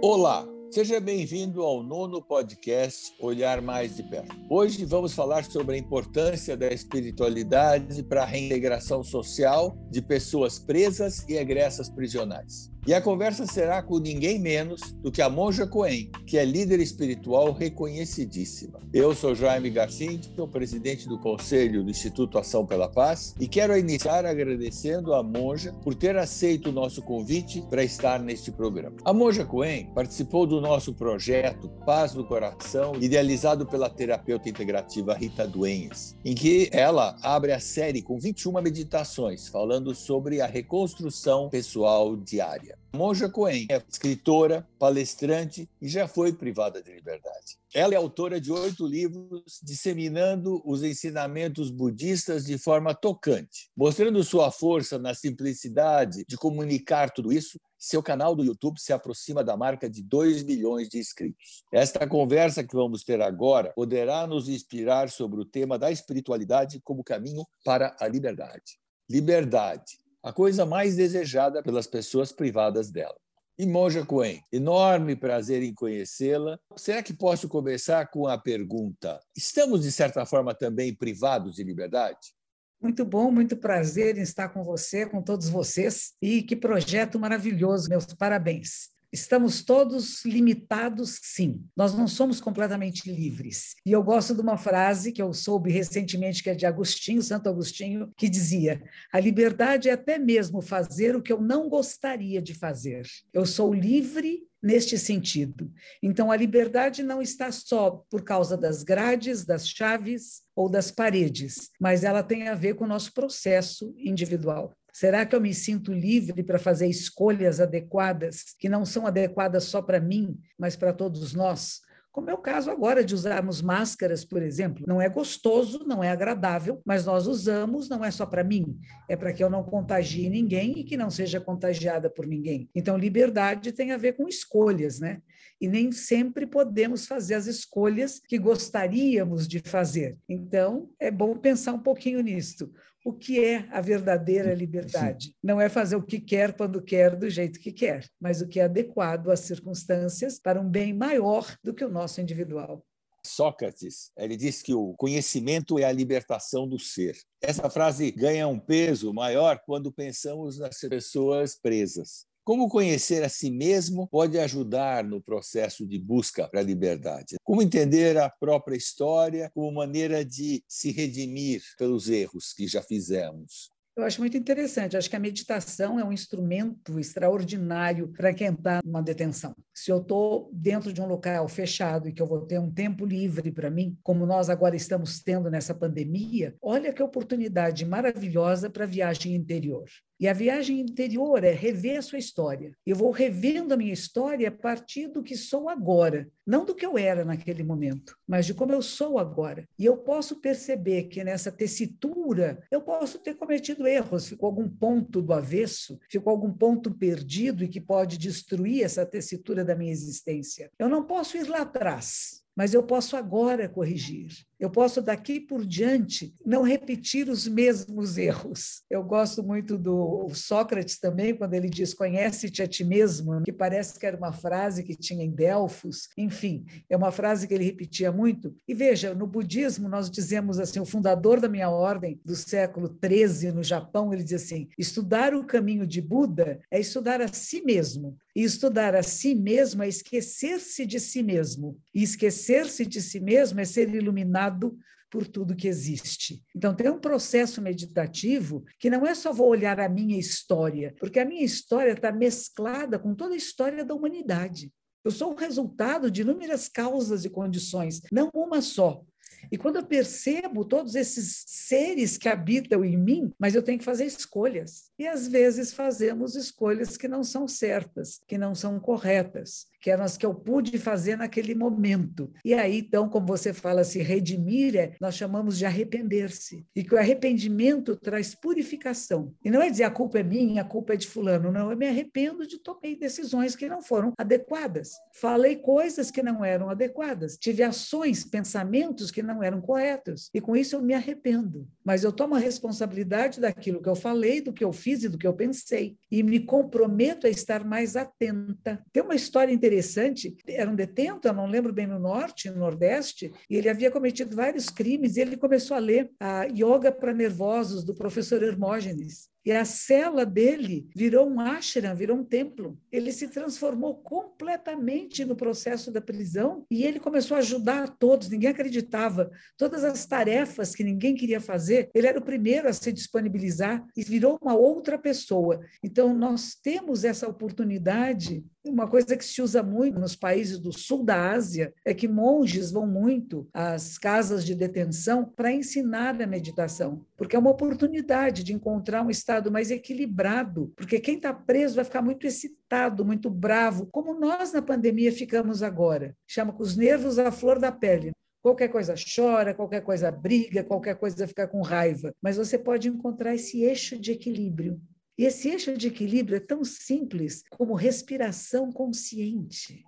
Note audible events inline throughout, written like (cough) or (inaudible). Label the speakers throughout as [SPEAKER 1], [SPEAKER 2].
[SPEAKER 1] Olá, seja bem-vindo ao nono podcast Olhar Mais de Perto. Hoje vamos falar sobre a importância da espiritualidade para a reintegração social de pessoas presas e egressas prisionais. E a conversa será com ninguém menos do que a Monja Coen, que é líder espiritual reconhecidíssima. Eu sou Jaime Garcia, sou presidente do Conselho do Instituto Ação pela Paz e quero iniciar agradecendo a Monja por ter aceito o nosso convite para estar neste programa. A Monja Coen participou do nosso projeto Paz do Coração, idealizado pela terapeuta integrativa Rita Duenhas, em que ela abre a série com 21 meditações falando sobre a reconstrução pessoal diária. Monja Coen é escritora, palestrante e já foi privada de liberdade. Ela é autora de oito livros disseminando os ensinamentos budistas de forma tocante, mostrando sua força na simplicidade de comunicar tudo isso. Seu canal do YouTube se aproxima da marca de 2 milhões de inscritos. Esta conversa que vamos ter agora poderá nos inspirar sobre o tema da espiritualidade como caminho para a liberdade. Liberdade a coisa mais desejada pelas pessoas privadas dela. E Monja Coen, enorme prazer em conhecê-la. Será que posso começar com a pergunta: estamos, de certa forma, também privados de liberdade?
[SPEAKER 2] Muito bom, muito prazer em estar com você, com todos vocês. E que projeto maravilhoso, meus parabéns. Estamos todos limitados, sim. Nós não somos completamente livres. E eu gosto de uma frase que eu soube recentemente, que é de Agostinho, Santo Agostinho, que dizia: A liberdade é até mesmo fazer o que eu não gostaria de fazer. Eu sou livre neste sentido. Então, a liberdade não está só por causa das grades, das chaves ou das paredes, mas ela tem a ver com o nosso processo individual. Será que eu me sinto livre para fazer escolhas adequadas, que não são adequadas só para mim, mas para todos nós? Como é o caso agora de usarmos máscaras, por exemplo. Não é gostoso, não é agradável, mas nós usamos, não é só para mim, é para que eu não contagie ninguém e que não seja contagiada por ninguém. Então, liberdade tem a ver com escolhas, né? E nem sempre podemos fazer as escolhas que gostaríamos de fazer. Então, é bom pensar um pouquinho nisto o que é a verdadeira liberdade. Não é fazer o que quer quando quer, do jeito que quer, mas o que é adequado às circunstâncias para um bem maior do que o nosso individual.
[SPEAKER 1] Sócrates, ele diz que o conhecimento é a libertação do ser. Essa frase ganha um peso maior quando pensamos nas pessoas presas. Como conhecer a si mesmo pode ajudar no processo de busca para a liberdade? Como entender a própria história como maneira de se redimir pelos erros que já fizemos?
[SPEAKER 2] Eu acho muito interessante. Acho que a meditação é um instrumento extraordinário para quem está numa detenção. Se eu estou dentro de um local fechado e que eu vou ter um tempo livre para mim, como nós agora estamos tendo nessa pandemia, olha que oportunidade maravilhosa para viagem interior. E a viagem interior é rever a sua história. Eu vou revendo a minha história a partir do que sou agora, não do que eu era naquele momento, mas de como eu sou agora. E eu posso perceber que nessa tessitura eu posso ter cometido erros, ficou algum ponto do avesso, ficou algum ponto perdido e que pode destruir essa tessitura da minha existência. Eu não posso ir lá atrás, mas eu posso agora corrigir. Eu posso daqui por diante não repetir os mesmos erros. Eu gosto muito do Sócrates também, quando ele diz: Conhece-te a ti mesmo, que parece que era uma frase que tinha em Delfos. Enfim, é uma frase que ele repetia muito. E veja, no budismo, nós dizemos assim: o fundador da minha ordem do século XIII no Japão, ele diz assim: estudar o caminho de Buda é estudar a si mesmo. E estudar a si mesmo é esquecer-se de si mesmo. E esquecer-se de si mesmo é ser iluminado por tudo que existe. Então, tem um processo meditativo que não é só vou olhar a minha história, porque a minha história está mesclada com toda a história da humanidade. Eu sou o resultado de inúmeras causas e condições, não uma só. E quando eu percebo todos esses seres que habitam em mim, mas eu tenho que fazer escolhas. E às vezes fazemos escolhas que não são certas, que não são corretas que eram as que eu pude fazer naquele momento. E aí, então, como você fala, se redimir, é, nós chamamos de arrepender-se. E que o arrependimento traz purificação. E não é dizer a culpa é minha, a culpa é de fulano. Não, eu me arrependo de tomei decisões que não foram adequadas. Falei coisas que não eram adequadas. Tive ações, pensamentos que não eram corretos. E com isso eu me arrependo. Mas eu tomo a responsabilidade daquilo que eu falei, do que eu fiz e do que eu pensei. E me comprometo a estar mais atenta. Tem uma história interessante interessante, era um detento, eu não lembro bem no norte, no nordeste, e ele havia cometido vários crimes, e ele começou a ler a Yoga para Nervosos, do professor Hermógenes. E a cela dele virou um ashram, virou um templo. Ele se transformou completamente no processo da prisão e ele começou a ajudar a todos, ninguém acreditava. Todas as tarefas que ninguém queria fazer, ele era o primeiro a se disponibilizar e virou uma outra pessoa. Então, nós temos essa oportunidade uma coisa que se usa muito nos países do sul da Ásia é que monges vão muito às casas de detenção para ensinar a meditação, porque é uma oportunidade de encontrar um estado mais equilibrado, porque quem está preso vai ficar muito excitado, muito bravo, como nós na pandemia ficamos agora. Chama com os nervos à flor da pele. Qualquer coisa chora, qualquer coisa briga, qualquer coisa fica com raiva. Mas você pode encontrar esse eixo de equilíbrio. E esse eixo de equilíbrio é tão simples como respiração consciente.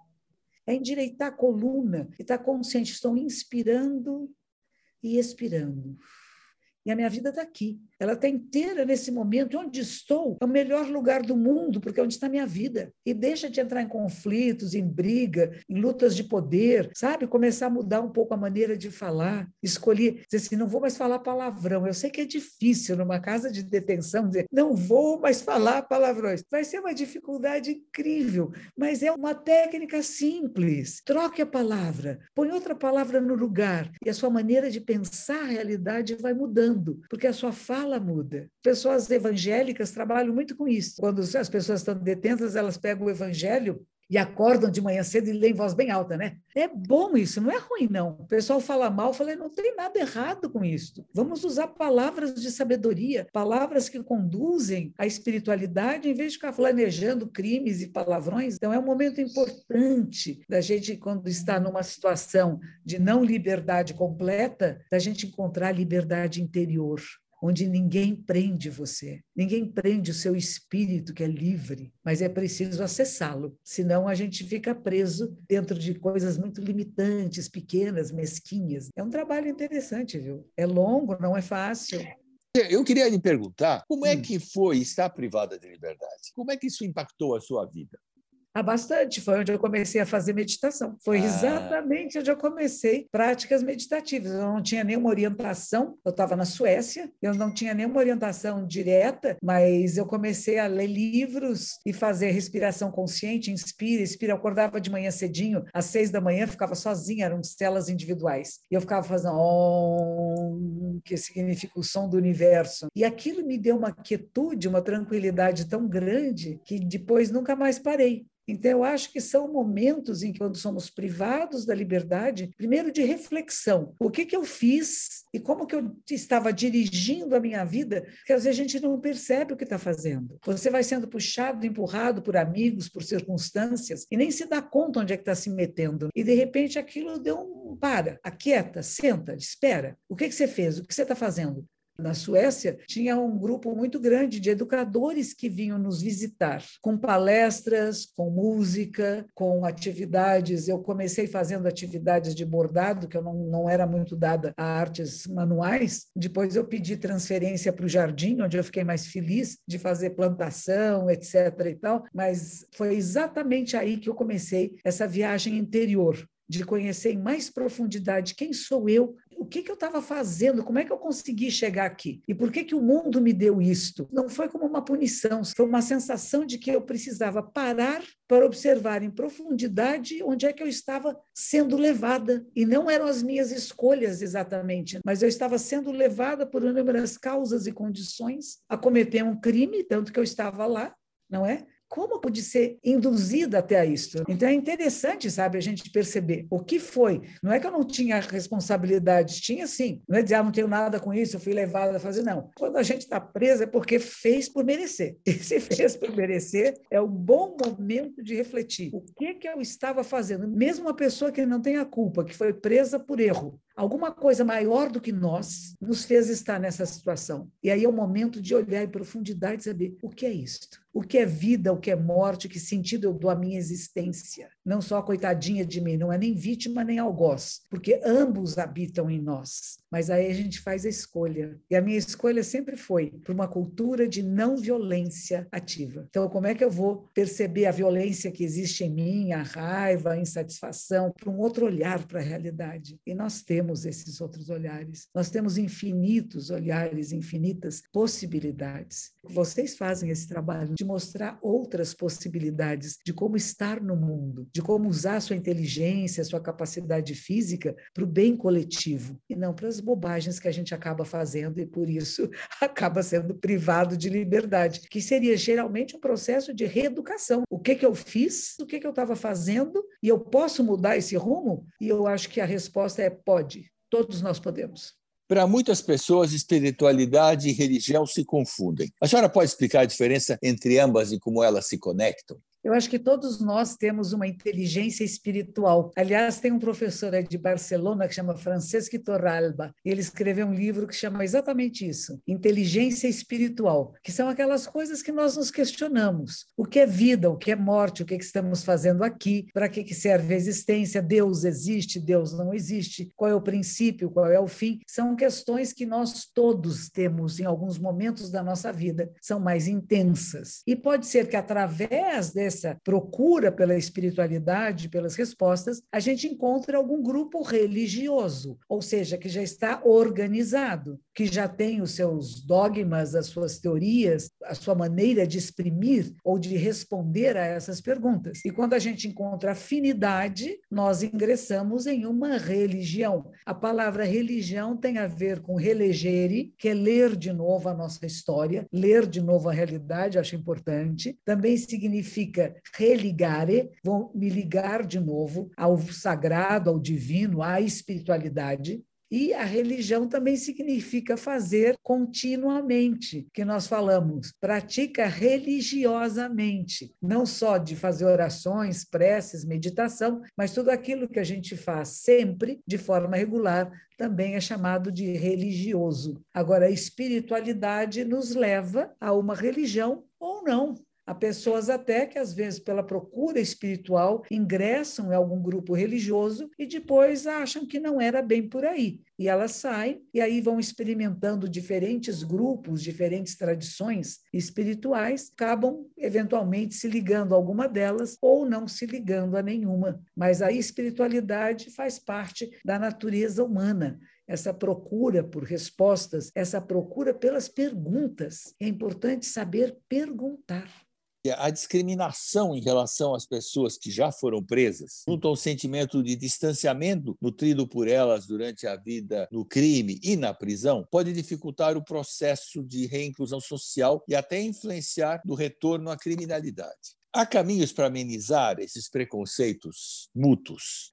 [SPEAKER 2] É endireitar a coluna e estar tá consciente. Estou inspirando e expirando. E a minha vida está aqui. Ela está inteira nesse momento. Onde estou é o melhor lugar do mundo, porque é onde está a minha vida. E deixa de entrar em conflitos, em briga, em lutas de poder, sabe? Começar a mudar um pouco a maneira de falar. Escolher, dizer assim, não vou mais falar palavrão. Eu sei que é difícil numa casa de detenção dizer, não vou mais falar palavrões. Vai ser uma dificuldade incrível, mas é uma técnica simples. Troque a palavra, põe outra palavra no lugar e a sua maneira de pensar a realidade vai mudando, porque a sua fala fala muda. Pessoas evangélicas trabalham muito com isso. Quando as pessoas estão detentas, elas pegam o evangelho e acordam de manhã cedo e leem voz bem alta, né? É bom isso, não é ruim, não. O pessoal fala mal, falei, não tem nada errado com isso. Vamos usar palavras de sabedoria, palavras que conduzem à espiritualidade, em vez de ficar planejando crimes e palavrões. Então, é um momento importante da gente, quando está numa situação de não liberdade completa, da gente encontrar liberdade interior onde ninguém prende você, ninguém prende o seu espírito que é livre, mas é preciso acessá-lo, senão a gente fica preso dentro de coisas muito limitantes, pequenas, mesquinhas. É um trabalho interessante, viu? É longo, não é fácil.
[SPEAKER 1] Eu queria lhe perguntar como é hum. que foi estar privada de liberdade? Como é que isso impactou a sua vida?
[SPEAKER 2] Há bastante. Foi onde eu comecei a fazer meditação. Foi ah. exatamente onde eu comecei práticas meditativas. Eu não tinha nenhuma orientação. Eu estava na Suécia, eu não tinha nenhuma orientação direta, mas eu comecei a ler livros e fazer respiração consciente, inspira, expira. Eu acordava de manhã cedinho, às seis da manhã, ficava sozinha, eram celas individuais. E eu ficava fazendo Om, que significa o som do universo. E aquilo me deu uma quietude, uma tranquilidade tão grande que depois nunca mais parei. Então, eu acho que são momentos em que, quando somos privados da liberdade, primeiro de reflexão. O que, que eu fiz e como que eu estava dirigindo a minha vida, que às vezes a gente não percebe o que está fazendo. Você vai sendo puxado, empurrado por amigos, por circunstâncias, e nem se dá conta onde é que está se metendo. E, de repente, aquilo deu um... Para, aquieta, senta, espera. O que, que você fez? O que você está fazendo? Na Suécia, tinha um grupo muito grande de educadores que vinham nos visitar, com palestras, com música, com atividades. Eu comecei fazendo atividades de bordado, que eu não, não era muito dada a artes manuais. Depois eu pedi transferência para o jardim, onde eu fiquei mais feliz de fazer plantação, etc. e tal. Mas foi exatamente aí que eu comecei essa viagem interior de conhecer em mais profundidade quem sou eu, o que, que eu estava fazendo, como é que eu consegui chegar aqui e por que, que o mundo me deu isto. Não foi como uma punição, foi uma sensação de que eu precisava parar para observar em profundidade onde é que eu estava sendo levada. E não eram as minhas escolhas exatamente, mas eu estava sendo levada por inúmeras causas e condições a cometer um crime, tanto que eu estava lá, não é? Como pude ser induzida até a isso? Então é interessante, sabe, a gente perceber o que foi. Não é que eu não tinha responsabilidade, tinha sim. Não é dizer, ah, não tenho nada com isso, eu fui levada a fazer, não. Quando a gente está presa é porque fez por merecer. (laughs) E se fez por merecer, é um bom momento de refletir. O que que eu estava fazendo? Mesmo uma pessoa que não tem a culpa, que foi presa por erro, Alguma coisa maior do que nós nos fez estar nessa situação. E aí é o momento de olhar em profundidade e saber o que é isto o que é vida, o que é morte, que sentido eu dou à minha existência. Não só a coitadinha de mim, não é nem vítima nem algoz, porque ambos habitam em nós. Mas aí a gente faz a escolha. E a minha escolha sempre foi por uma cultura de não violência ativa. Então, como é que eu vou perceber a violência que existe em mim, a raiva, a insatisfação, para um outro olhar para a realidade? E nós temos esses outros olhares. Nós temos infinitos olhares, infinitas possibilidades. Vocês fazem esse trabalho de mostrar outras possibilidades de como estar no mundo, de como usar sua inteligência, sua capacidade física para o bem coletivo e não para as bobagens que a gente acaba fazendo e por isso (laughs) acaba sendo privado de liberdade, que seria geralmente um processo de reeducação. O que que eu fiz? O que que eu estava fazendo? E eu posso mudar esse rumo? E eu acho que a resposta é pode. Todos nós podemos.
[SPEAKER 1] Para muitas pessoas, espiritualidade e religião se confundem. A senhora pode explicar a diferença entre ambas e como elas se conectam?
[SPEAKER 2] Eu acho que todos nós temos uma inteligência espiritual. Aliás, tem um professor de Barcelona que chama Francesco Torralba. Ele escreveu um livro que chama exatamente isso: Inteligência Espiritual, que são aquelas coisas que nós nos questionamos. O que é vida? O que é morte? O que, é que estamos fazendo aqui? Para que, que serve a existência? Deus existe? Deus não existe? Qual é o princípio? Qual é o fim? São questões que nós todos temos em alguns momentos da nossa vida. São mais intensas. E pode ser que através desse essa procura pela espiritualidade, pelas respostas, a gente encontra algum grupo religioso, ou seja, que já está organizado, que já tem os seus dogmas, as suas teorias, a sua maneira de exprimir ou de responder a essas perguntas. E quando a gente encontra afinidade, nós ingressamos em uma religião. A palavra religião tem a ver com relegere, que é ler de novo a nossa história, ler de novo a realidade, acho importante. Também significa religare, vou me ligar de novo ao sagrado, ao divino, à espiritualidade. E a religião também significa fazer continuamente, que nós falamos, pratica religiosamente, não só de fazer orações, preces, meditação, mas tudo aquilo que a gente faz sempre de forma regular também é chamado de religioso. Agora, a espiritualidade nos leva a uma religião ou não. Há pessoas até que, às vezes, pela procura espiritual, ingressam em algum grupo religioso e depois acham que não era bem por aí. E elas saem e aí vão experimentando diferentes grupos, diferentes tradições espirituais, acabam eventualmente se ligando a alguma delas ou não se ligando a nenhuma. Mas a espiritualidade faz parte da natureza humana essa procura por respostas, essa procura pelas perguntas. É importante saber perguntar
[SPEAKER 1] a discriminação em relação às pessoas que já foram presas, junto ao sentimento de distanciamento nutrido por elas durante a vida no crime e na prisão, pode dificultar o processo de reinclusão social e até influenciar no retorno à criminalidade. Há caminhos para amenizar esses preconceitos mútuos?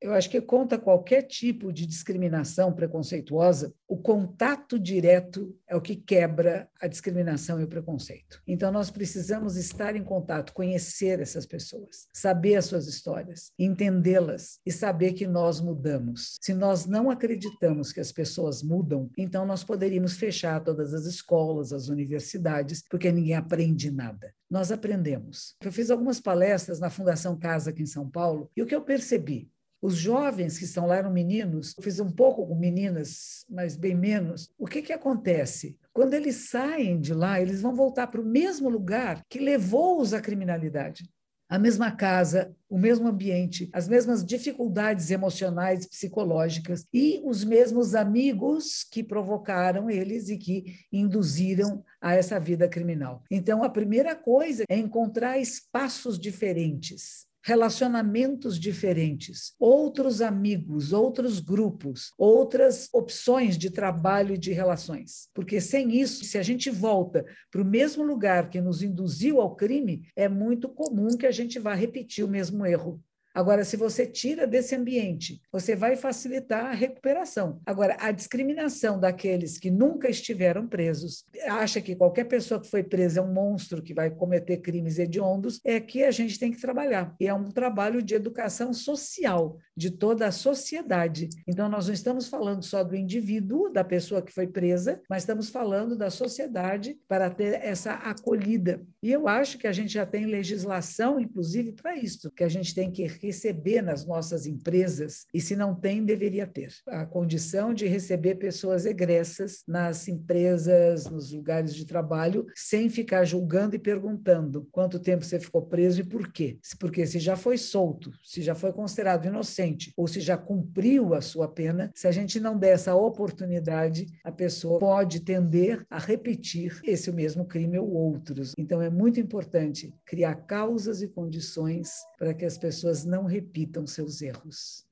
[SPEAKER 2] Eu acho que conta qualquer tipo de discriminação preconceituosa, o contato direto é o que quebra a discriminação e o preconceito. Então, nós precisamos estar em contato, conhecer essas pessoas, saber as suas histórias, entendê-las e saber que nós mudamos. Se nós não acreditamos que as pessoas mudam, então nós poderíamos fechar todas as escolas, as universidades, porque ninguém aprende nada. Nós aprendemos. Eu fiz algumas palestras na Fundação Casa aqui em São Paulo e o que eu percebi os jovens que estão lá eram meninos, eu fiz um pouco com meninas, mas bem menos. O que, que acontece? Quando eles saem de lá, eles vão voltar para o mesmo lugar que levou-os à criminalidade. A mesma casa, o mesmo ambiente, as mesmas dificuldades emocionais psicológicas e os mesmos amigos que provocaram eles e que induziram a essa vida criminal. Então, a primeira coisa é encontrar espaços diferentes relacionamentos diferentes, outros amigos, outros grupos, outras opções de trabalho e de relações. Porque sem isso, se a gente volta para o mesmo lugar que nos induziu ao crime, é muito comum que a gente vá repetir o mesmo erro. Agora, se você tira desse ambiente, você vai facilitar a recuperação. Agora, a discriminação daqueles que nunca estiveram presos, acha que qualquer pessoa que foi presa é um monstro que vai cometer crimes hediondos, é que a gente tem que trabalhar. E é um trabalho de educação social, de toda a sociedade. Então, nós não estamos falando só do indivíduo, da pessoa que foi presa, mas estamos falando da sociedade para ter essa acolhida. E eu acho que a gente já tem legislação, inclusive, para isso, que a gente tem que receber nas nossas empresas, e se não tem, deveria ter a condição de receber pessoas egressas nas empresas, nos lugares de trabalho, sem ficar julgando e perguntando quanto tempo você ficou preso e por quê. Porque se já foi solto, se já foi considerado inocente, ou se já cumpriu a sua pena, se a gente não der essa oportunidade, a pessoa pode tender a repetir esse mesmo crime ou outros. Então, é muito importante criar causas e condições para que as pessoas não repitam seus erros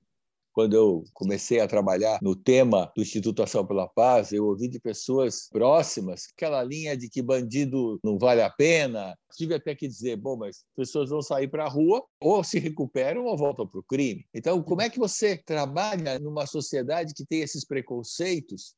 [SPEAKER 1] quando eu comecei a trabalhar no tema do Instituto Ação pela Paz, eu ouvi de pessoas próximas aquela linha de que bandido não vale a pena. Tive até que dizer, bom, mas pessoas vão sair para a rua ou se recuperam ou voltam para o crime. Então, como é que você trabalha numa sociedade que tem esses preconceitos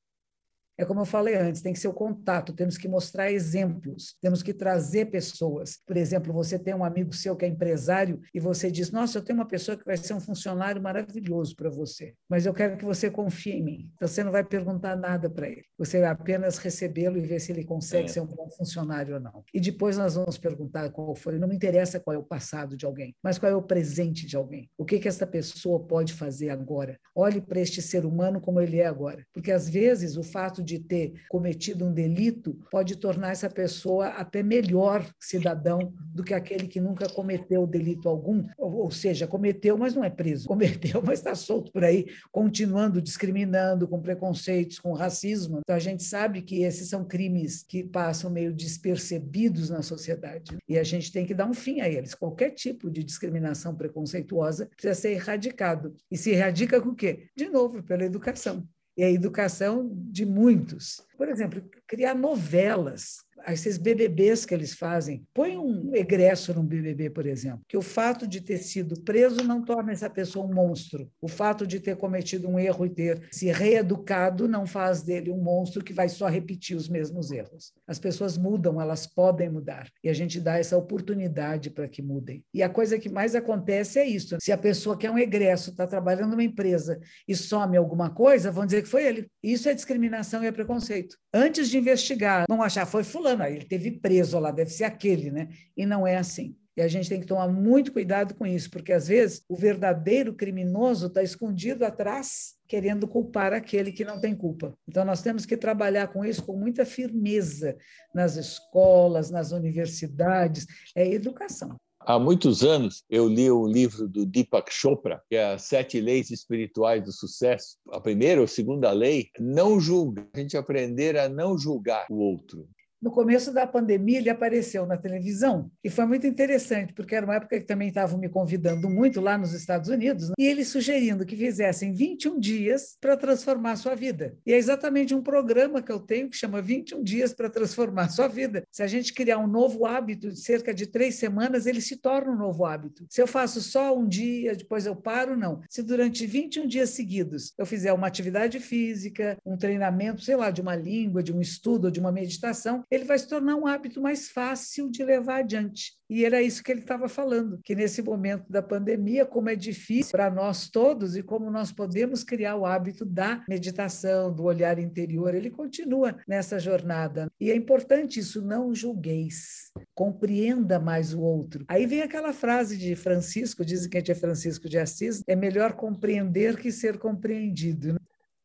[SPEAKER 2] é como eu falei antes, tem que ser o contato, temos que mostrar exemplos, temos que trazer pessoas. Por exemplo, você tem um amigo seu que é empresário e você diz: Nossa, eu tenho uma pessoa que vai ser um funcionário maravilhoso para você, mas eu quero que você confie em mim. Então, você não vai perguntar nada para ele, você vai apenas recebê-lo e ver se ele consegue é. ser um bom funcionário ou não. E depois nós vamos perguntar qual foi. Não me interessa qual é o passado de alguém, mas qual é o presente de alguém. O que, que essa pessoa pode fazer agora? Olhe para este ser humano como ele é agora. Porque às vezes o fato de ter cometido um delito pode tornar essa pessoa até melhor cidadão do que aquele que nunca cometeu delito algum, ou, seja, cometeu, mas não é preso, (laughs) cometeu, mas está solto por aí, continuando discriminando, com preconceitos, com racismo. Então a gente sabe que esses são crimes que passam meio despercebidos na sociedade e a gente tem que dar um fim a eles. Qualquer tipo de discriminação preconceituosa precisa ser erradicado. E se erradica com o quê? De novo, pela educação e a educação de muitos. Por exemplo, criar novelas esses BBBs que eles fazem. Põe um egresso num BBB, por exemplo, que o fato de ter sido preso não torna essa pessoa um monstro. O fato de ter cometido um erro e ter se reeducado não faz dele um monstro que vai só repetir os mesmos erros. As pessoas mudam, elas podem mudar. E a gente dá essa oportunidade para que mudem. E a coisa que mais acontece é isso. Se a pessoa que é um egresso está trabalhando numa empresa e some alguma coisa, vão dizer que foi ele. Isso é discriminação e é preconceito. Antes de investigar, vão achar foi fulano fulano, ele teve preso lá, deve ser aquele, né? E não é assim. E a gente tem que tomar muito cuidado com isso, porque às vezes o verdadeiro criminoso está escondido atrás, querendo culpar aquele que não tem culpa. Então nós temos que trabalhar com isso com muita firmeza nas escolas, nas universidades, é educação.
[SPEAKER 1] Há muitos anos eu li o livro do Deepak Chopra, que é As Sete Leis Espirituais do Sucesso. A primeira ou segunda lei, não julga. A gente aprender a não julgar o outro.
[SPEAKER 2] No começo da pandemia, ele apareceu na televisão e foi muito interessante, porque era uma época que também estavam me convidando muito lá nos Estados Unidos, né? e ele sugerindo que fizessem 21 dias para transformar a sua vida. E é exatamente um programa que eu tenho que chama 21 Dias para Transformar a Sua Vida. Se a gente criar um novo hábito de cerca de três semanas, ele se torna um novo hábito. Se eu faço só um dia, depois eu paro, não. Se durante 21 dias seguidos eu fizer uma atividade física, um treinamento, sei lá, de uma língua, de um estudo, de uma meditação, ele vai se tornar um hábito mais fácil de levar adiante. E era isso que ele estava falando, que nesse momento da pandemia, como é difícil para nós todos e como nós podemos criar o hábito da meditação, do olhar interior, ele continua nessa jornada. E é importante isso, não julgueis, compreenda mais o outro. Aí vem aquela frase de Francisco, dizem que é Francisco de Assis, é melhor compreender que ser compreendido.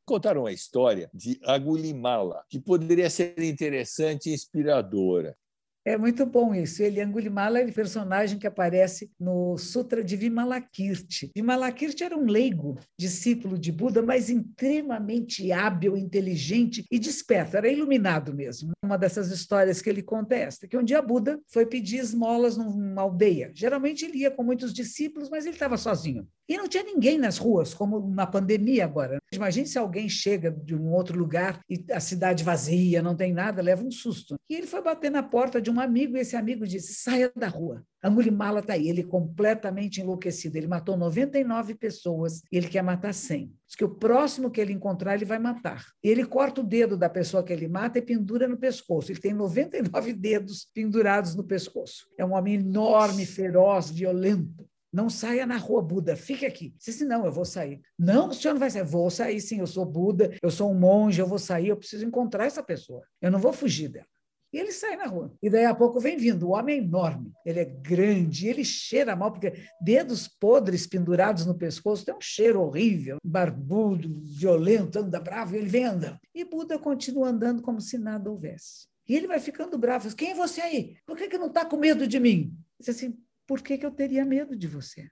[SPEAKER 1] Contaram uma história de Agulimala, que poderia ser interessante e inspiradora.
[SPEAKER 2] É muito bom isso. Ele, Angulimala, é o personagem que aparece no Sutra de Vimalakirti. Vimalakirti era um leigo, discípulo de Buda, mas extremamente hábil, inteligente e desperto. Era iluminado mesmo. Uma dessas histórias que ele conta é esta, que um dia Buda foi pedir esmolas numa aldeia. Geralmente ele ia com muitos discípulos, mas ele estava sozinho. E não tinha ninguém nas ruas, como na pandemia agora. Imagine se alguém chega de um outro lugar e a cidade vazia, não tem nada, leva um susto. E ele foi bater na porta de um amigo e esse amigo disse: saia da rua. Angulimala está aí, ele completamente enlouquecido. Ele matou 99 pessoas e ele quer matar 100. Diz que o próximo que ele encontrar, ele vai matar. Ele corta o dedo da pessoa que ele mata e pendura no pescoço. Ele tem 99 dedos pendurados no pescoço. É um homem enorme, feroz, violento. Não saia na rua, Buda, fique aqui. Disse assim, não, eu vou sair. Não, o senhor não vai sair. Vou sair sim, eu sou Buda, eu sou um monge, eu vou sair, eu preciso encontrar essa pessoa. Eu não vou fugir dela. E ele sai na rua. E daí a pouco vem vindo. O homem é enorme, ele é grande, ele cheira mal, porque dedos podres pendurados no pescoço tem um cheiro horrível, barbudo, violento, anda bravo, e ele vem andando. E Buda continua andando como se nada houvesse. E ele vai ficando bravo. Quem é você aí? Por que, que não está com medo de mim? Diz assim, por que, que eu teria medo de você?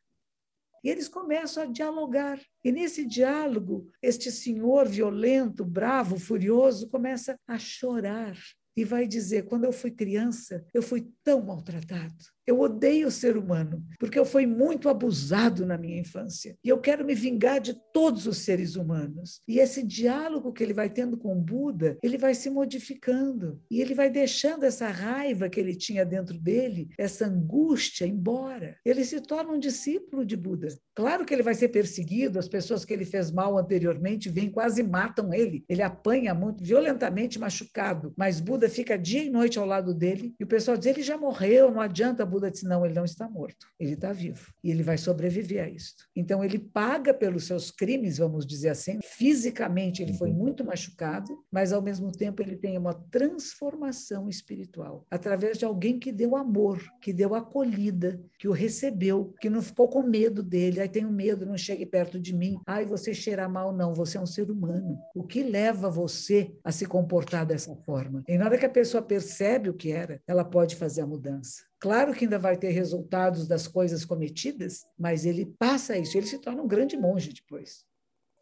[SPEAKER 2] E eles começam a dialogar. E nesse diálogo, este senhor violento, bravo, furioso, começa a chorar e vai dizer: quando eu fui criança, eu fui tão maltratado. Eu odeio o ser humano, porque eu fui muito abusado na minha infância. E eu quero me vingar de todos os seres humanos. E esse diálogo que ele vai tendo com Buda, ele vai se modificando. E ele vai deixando essa raiva que ele tinha dentro dele, essa angústia, embora. Ele se torna um discípulo de Buda. Claro que ele vai ser perseguido, as pessoas que ele fez mal anteriormente vêm quase matam ele. Ele apanha muito, violentamente machucado. Mas Buda fica dia e noite ao lado dele. E o pessoal diz: ele já morreu, não adianta, Buda disse: não, ele não está morto, ele está vivo e ele vai sobreviver a isto. Então, ele paga pelos seus crimes, vamos dizer assim. Fisicamente, ele foi uhum. muito machucado, mas ao mesmo tempo, ele tem uma transformação espiritual através de alguém que deu amor, que deu acolhida, que o recebeu, que não ficou com medo dele. Aí tenho medo, não chegue perto de mim. Ai, você cheira mal, não. Você é um ser humano. O que leva você a se comportar dessa forma? E na hora que a pessoa percebe o que era, ela pode fazer a mudança. Claro que ainda vai ter resultados das coisas cometidas, mas ele passa isso, ele se torna um grande monge depois.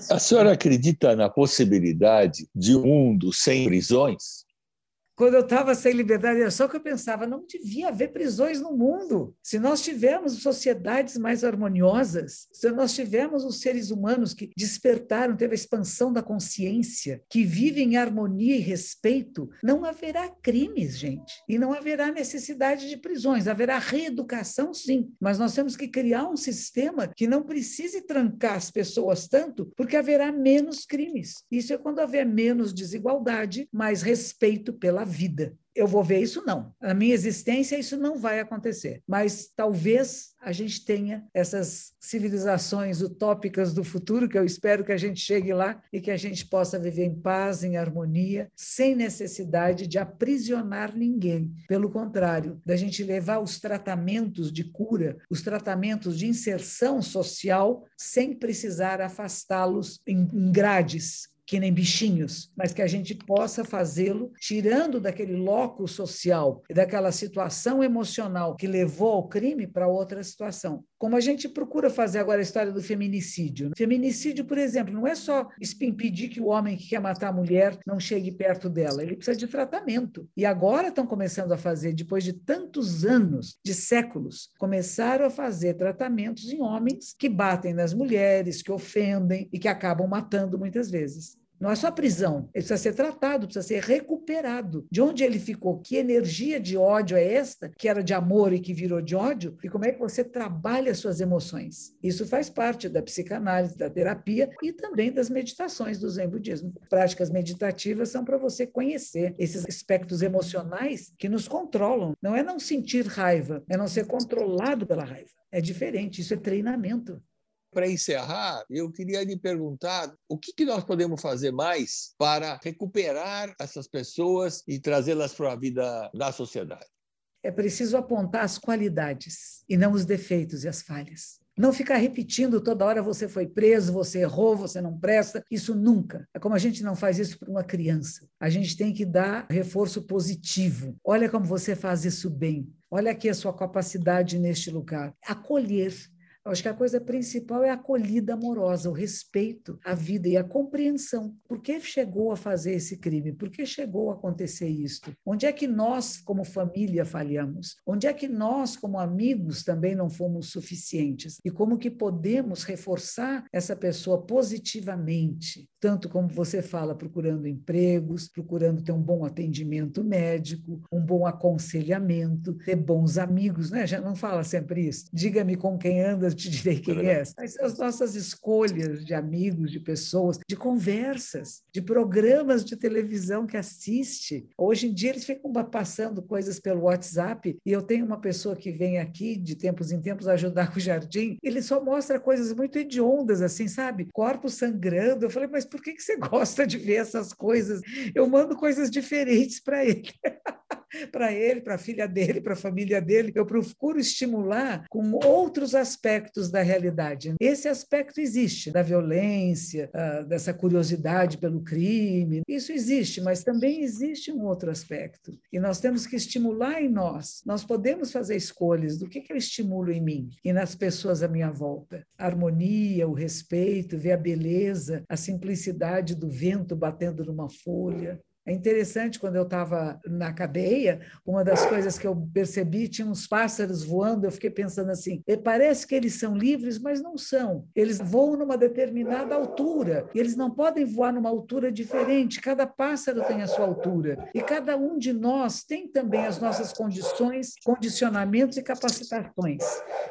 [SPEAKER 1] A senhora acredita na possibilidade de um mundo sem prisões?
[SPEAKER 2] Quando eu estava sem liberdade, era só que eu pensava, não devia haver prisões no mundo. Se nós tivermos sociedades mais harmoniosas, se nós tivermos os seres humanos que despertaram, teve a expansão da consciência, que vivem em harmonia e respeito, não haverá crimes, gente. E não haverá necessidade de prisões. Haverá reeducação, sim. Mas nós temos que criar um sistema que não precise trancar as pessoas tanto, porque haverá menos crimes. Isso é quando haver menos desigualdade, mais respeito pela vida. Eu vou ver isso? Não. Na minha existência, isso não vai acontecer. Mas talvez a gente tenha essas civilizações utópicas do futuro, que eu espero que a gente chegue lá e que a gente possa viver em paz, em harmonia, sem necessidade de aprisionar ninguém. Pelo contrário, da gente levar os tratamentos de cura, os tratamentos de inserção social, sem precisar afastá-los em grades que nem bichinhos, mas que a gente possa fazê-lo tirando daquele loco social, daquela situação emocional que levou ao crime para outra situação. Como a gente procura fazer agora a história do feminicídio. Feminicídio, por exemplo, não é só impedir que o homem que quer matar a mulher não chegue perto dela, ele precisa de tratamento. E agora estão começando a fazer, depois de tantos anos, de séculos, começaram a fazer tratamentos em homens que batem nas mulheres, que ofendem e que acabam matando muitas vezes. Não é só prisão, ele precisa ser tratado, precisa ser recuperado. De onde ele ficou? Que energia de ódio é esta, que era de amor e que virou de ódio? E como é que você trabalha suas emoções? Isso faz parte da psicanálise, da terapia e também das meditações do Zen Budismo. Práticas meditativas são para você conhecer esses aspectos emocionais que nos controlam. Não é não sentir raiva, é não ser controlado pela raiva. É diferente, isso é treinamento.
[SPEAKER 1] Para encerrar, eu queria lhe perguntar o que, que nós podemos fazer mais para recuperar essas pessoas e trazê-las para a vida da sociedade.
[SPEAKER 2] É preciso apontar as qualidades e não os defeitos e as falhas. Não ficar repetindo toda hora você foi preso, você errou, você não presta. Isso nunca. É como a gente não faz isso para uma criança. A gente tem que dar reforço positivo. Olha como você faz isso bem. Olha aqui a sua capacidade neste lugar. Acolher Eu acho que a coisa principal é a acolhida amorosa, o respeito à vida e a compreensão. Por que chegou a fazer esse crime? Por que chegou a acontecer isto? Onde é que nós, como família, falhamos? Onde é que nós, como amigos, também não fomos suficientes? E como que podemos reforçar essa pessoa positivamente? Tanto como você fala, procurando empregos, procurando ter um bom atendimento médico, um bom aconselhamento, ter bons amigos, né? Já não fala sempre isso. Diga-me com quem andas, te direi quem é. Mas as nossas escolhas de amigos, de pessoas, de conversas, de programas de televisão que assiste. Hoje em dia eles ficam passando coisas pelo WhatsApp e eu tenho uma pessoa que vem aqui de tempos em tempos ajudar com (laughs) o jardim. Ele só mostra coisas muito hediondas, assim, sabe? Corpos sangrando. Eu falei, mas por que, que você gosta de ver essas coisas? Eu mando coisas diferentes para ele. (laughs) para ele, para a filha dele, para a família dele. Eu procuro estimular com outros aspectos da realidade. Esse aspecto existe, da violência, ah, dessa curiosidade pelo crime. Isso existe, mas também existe um outro aspecto. E nós temos que estimular em nós. Nós podemos fazer escolhas do que, que eu estimulo em mim e nas pessoas à minha volta. A harmonia, o respeito, ver a beleza, a simplicidade do vento batendo numa folha, é interessante, quando eu estava na cadeia, uma das coisas que eu percebi, tinha uns pássaros voando, eu fiquei pensando assim, parece que eles são livres, mas não são. Eles voam numa determinada altura, eles não podem voar numa altura diferente, cada pássaro tem a sua altura, e cada um de nós tem também as nossas condições, condicionamentos e capacitações,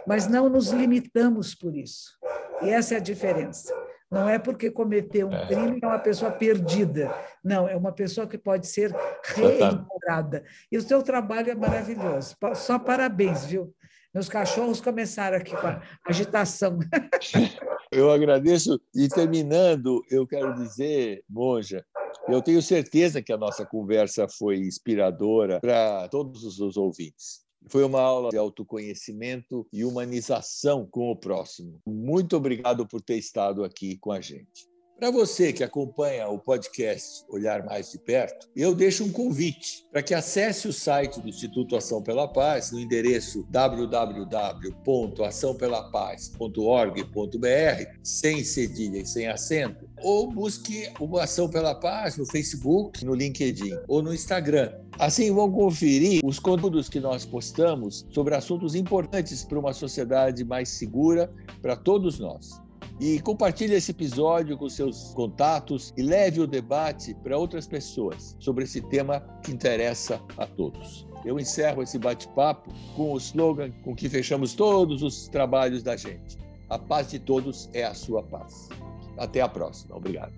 [SPEAKER 2] mas não nos limitamos por isso. E essa é a diferença. Não é porque cometeu um é. crime é uma pessoa perdida. Não, é uma pessoa que pode ser reintegrada. E o seu trabalho é maravilhoso. Só parabéns, viu? Meus cachorros começaram aqui com a agitação. (laughs)
[SPEAKER 1] Eu agradeço. E terminando, eu quero dizer, Monja, eu tenho certeza que a nossa conversa foi inspiradora para todos os ouvintes. Foi uma aula de autoconhecimento e humanização com o próximo. Muito obrigado por ter estado aqui com a gente. Para você que acompanha o podcast Olhar Mais de Perto, eu deixo um convite para que acesse o site do Instituto Ação pela Paz no endereço www.açãopelapaz.org.br, sem cedilha e sem acento, ou busque o Ação pela Paz no Facebook, no LinkedIn ou no Instagram. Assim vão conferir os conteúdos que nós postamos sobre assuntos importantes para uma sociedade mais segura para todos nós. E compartilhe esse episódio com seus contatos e leve o debate para outras pessoas sobre esse tema que interessa a todos. Eu encerro esse bate-papo com o slogan com que fechamos todos os trabalhos da gente. A paz de todos é a sua paz. Até a próxima. Obrigado.